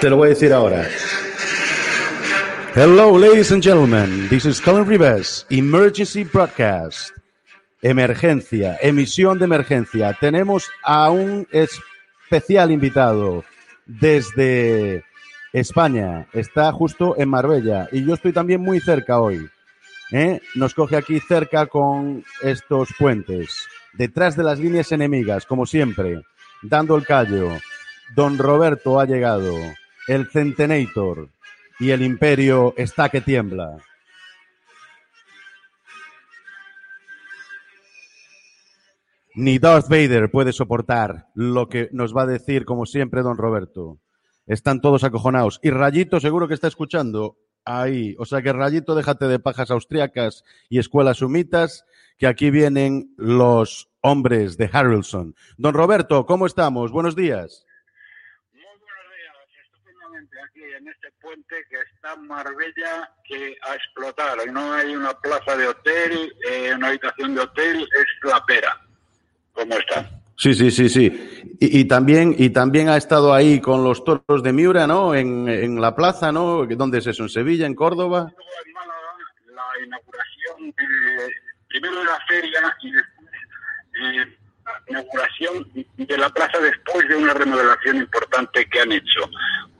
Te lo voy a decir ahora. Hello, ladies and gentlemen. This is Colin Rivers, Emergency Broadcast. Emergencia, emisión de emergencia. Tenemos a un especial invitado desde España. Está justo en Marbella y yo estoy también muy cerca hoy. ¿eh? Nos coge aquí cerca con estos puentes. Detrás de las líneas enemigas, como siempre, dando el callo. Don Roberto ha llegado. El Centenator y el imperio está que tiembla. Ni Darth Vader puede soportar lo que nos va a decir, como siempre, don Roberto. Están todos acojonados. Y Rayito seguro que está escuchando ahí. O sea que Rayito, déjate de pajas austriacas y escuelas sumitas, que aquí vienen los hombres de Harrelson. Don Roberto, ¿cómo estamos? Buenos días. Muy buenos días, estupendamente aquí en este puente que está Marbella que a explotar. No hay una plaza de hotel, eh, una habitación de hotel, es la pera. ¿Cómo está? Sí, sí, sí, sí. Y, y también, y también ha estado ahí con los toros de Miura, ¿no? En, en la plaza, ¿no? ¿Dónde es eso? ¿En Sevilla, en Córdoba? En Málaga, la inauguración de, primero de la feria y después eh, la inauguración de la plaza después de una remodelación importante que han hecho.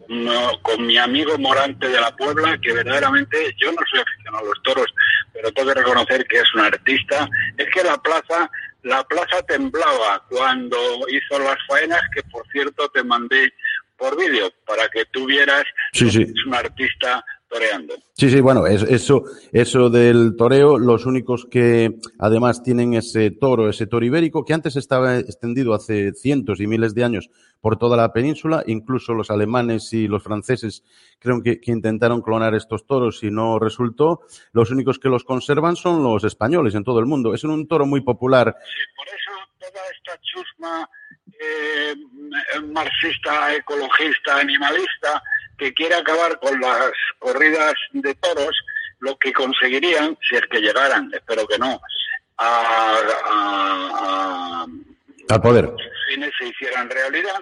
No, con mi amigo Morante de la Puebla, que verdaderamente yo no soy aficionado a los toros, pero tengo que reconocer que es un artista. Es que la plaza, la plaza temblaba cuando hizo las faenas, que por cierto te mandé por vídeo para que tú vieras Sí, sí. es un artista toreando. Sí, sí, bueno, es- eso, eso del toreo, los únicos que además tienen ese toro, ese toro ibérico, que antes estaba extendido hace cientos y miles de años por toda la península, incluso los alemanes y los franceses creo que, que intentaron clonar estos toros y no resultó. Los únicos que los conservan son los españoles en todo el mundo. Es un toro muy popular. Por eso toda esta chusma eh, marxista, ecologista, animalista, que quiere acabar con las corridas de toros, lo que conseguirían, si es que llegaran, espero que no, a, a- poder. fines se hicieran realidad,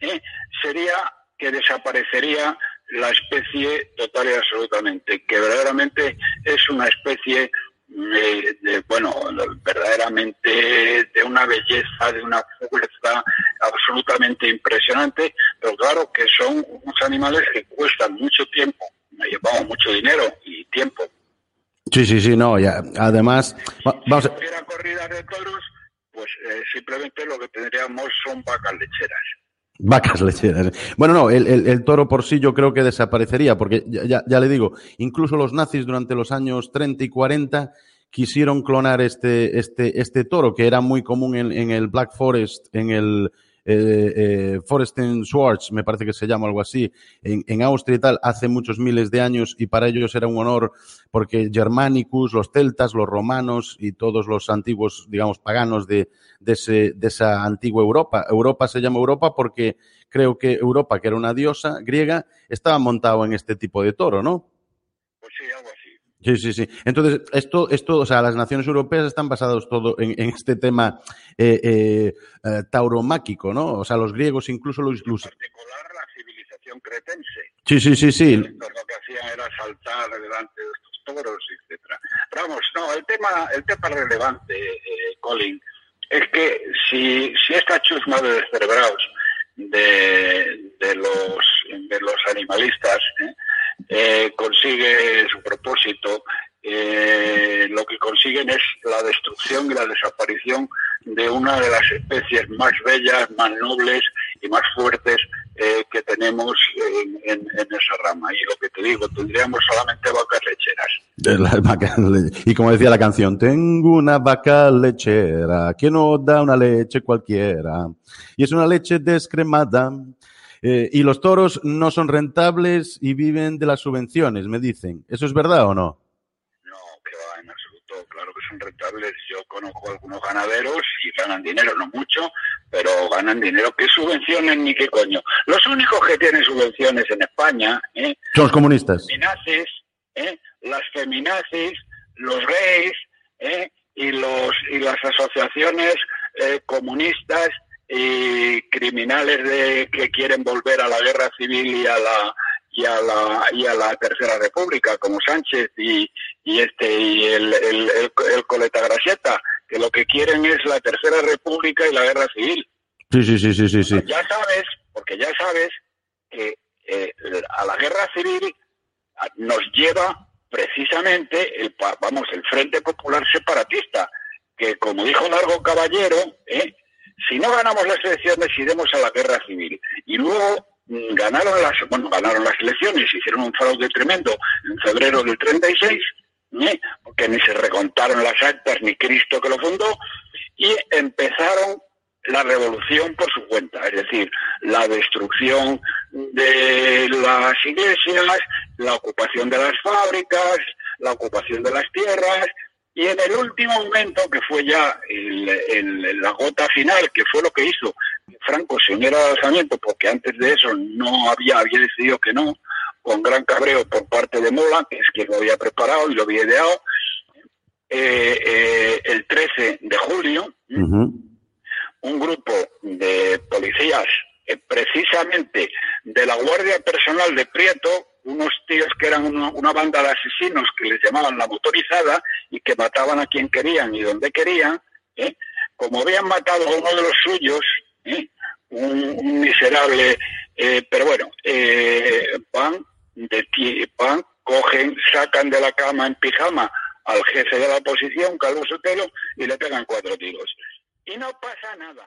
¿eh? sería que desaparecería la especie total y absolutamente, que verdaderamente es una especie de, de, bueno, verdaderamente de una belleza, de una fuerza absolutamente impresionante, pero claro que son unos animales que cuestan mucho tiempo, llevamos mucho dinero y tiempo. Sí, sí, sí, no, ya. Además, va- vamos a, Si hubiera corridas de toros, pues eh, simplemente lo que tendríamos son vacas lecheras. Vacas lecheras. Bueno, no, el, el- el toro por sí yo creo que desaparecería, porque ya, ya- ya le digo, incluso los nazis durante los años 30 y 40 quisieron clonar este, este, este toro, que era muy común en, en el Black Forest, en el eh, eh, Foresten Schwarz, me parece que se llama algo así, en, en Austria y tal, hace muchos miles de años, y para ellos era un honor, porque Germanicus, los celtas, los romanos y todos los antiguos, digamos, paganos de, de, ese, de esa antigua Europa. Europa se llama Europa porque creo que Europa, que era una diosa griega, estaba montado en este tipo de toro, ¿no? Pues sí, algo así. Sí, sí, sí. Entonces, esto, esto, o sea, las naciones europeas están basadas todo en, en este tema eh, eh, eh, tauromáquico, ¿no? O sea, los griegos incluso lo En incluso. particular la civilización cretense. Sí, sí, sí, sí. Lo que hacían era saltar delante de estos toros, etcétera. Vamos, no, el tema, el tema relevante, eh, Colin, es que si, si esta chusma de descerebrados de, de los de los animalistas ¿eh? Consigue su propósito, eh, lo que consiguen es la destrucción y la desaparición de una de las especies más bellas, más nobles y más fuertes eh, que tenemos en, en- en esa rama. Y lo que te digo, tendríamos solamente vacas lecheras. De las vacas le- Y como decía la canción, tengo una vaca lechera que no da una leche cualquiera. Y es una leche descremada. Eh, y los toros no son rentables y viven de las subvenciones, me dicen. ¿Eso es verdad o no? No, que va en absoluto, claro que son rentables. Yo conozco algunos ganaderos y ganan dinero, no mucho, pero ganan dinero. ¿Qué subvenciones ni qué coño? Los únicos que tienen subvenciones en España, ¿eh? Son los comunistas. feminazis, ¿eh? las feminazis, los gays ¿eh? y los y las asociaciones eh, comunistas y criminales de que quieren volver a la guerra civil y a la y a la y a la tercera república como Sánchez y, y este y el, el, el, coleta Gracieta que lo que quieren es la tercera república y la guerra civil sí sí sí sí sí, sí. ya sabes porque ya sabes que eh, a la guerra civil nos lleva precisamente el vamos el Frente Popular Separatista que como dijo Largo Caballero ¿eh? Si no ganamos las elecciones iremos a la guerra civil y luego mm, ganaron las bueno ganaron las elecciones hicieron un fraude tremendo en febrero del 36 ¿eh? porque ni se recontaron las actas ni Cristo que lo fundó y empezaron la revolución por su cuenta, es decir, la destrucción de las iglesias, la ocupación de las fábricas, la ocupación de las tierras, y en el último momento, que fue ya el, la gota final, que fue lo que hizo Franco se uniera al alzamiento, porque antes de eso no había, había decidido que no, con gran cabreo por parte de Mola, que es quien lo había preparado y lo había ideado, eh, eh, el 13 de julio, un grupo de policías, eh, precisamente de la Guardia Personal de Prieto, unos tíos que eran una, banda de asesinos que les llamaban la motorizada y que mataban a quien querían y donde querían, ¿eh? como habían matado a uno de los suyos, ¿eh? un, miserable, pero bueno, van, de, van, cogen, sacan de la cama en pijama al jefe de la oposición, Carlos Sotelo, y le pegan cuatro tiros y no pasa nada.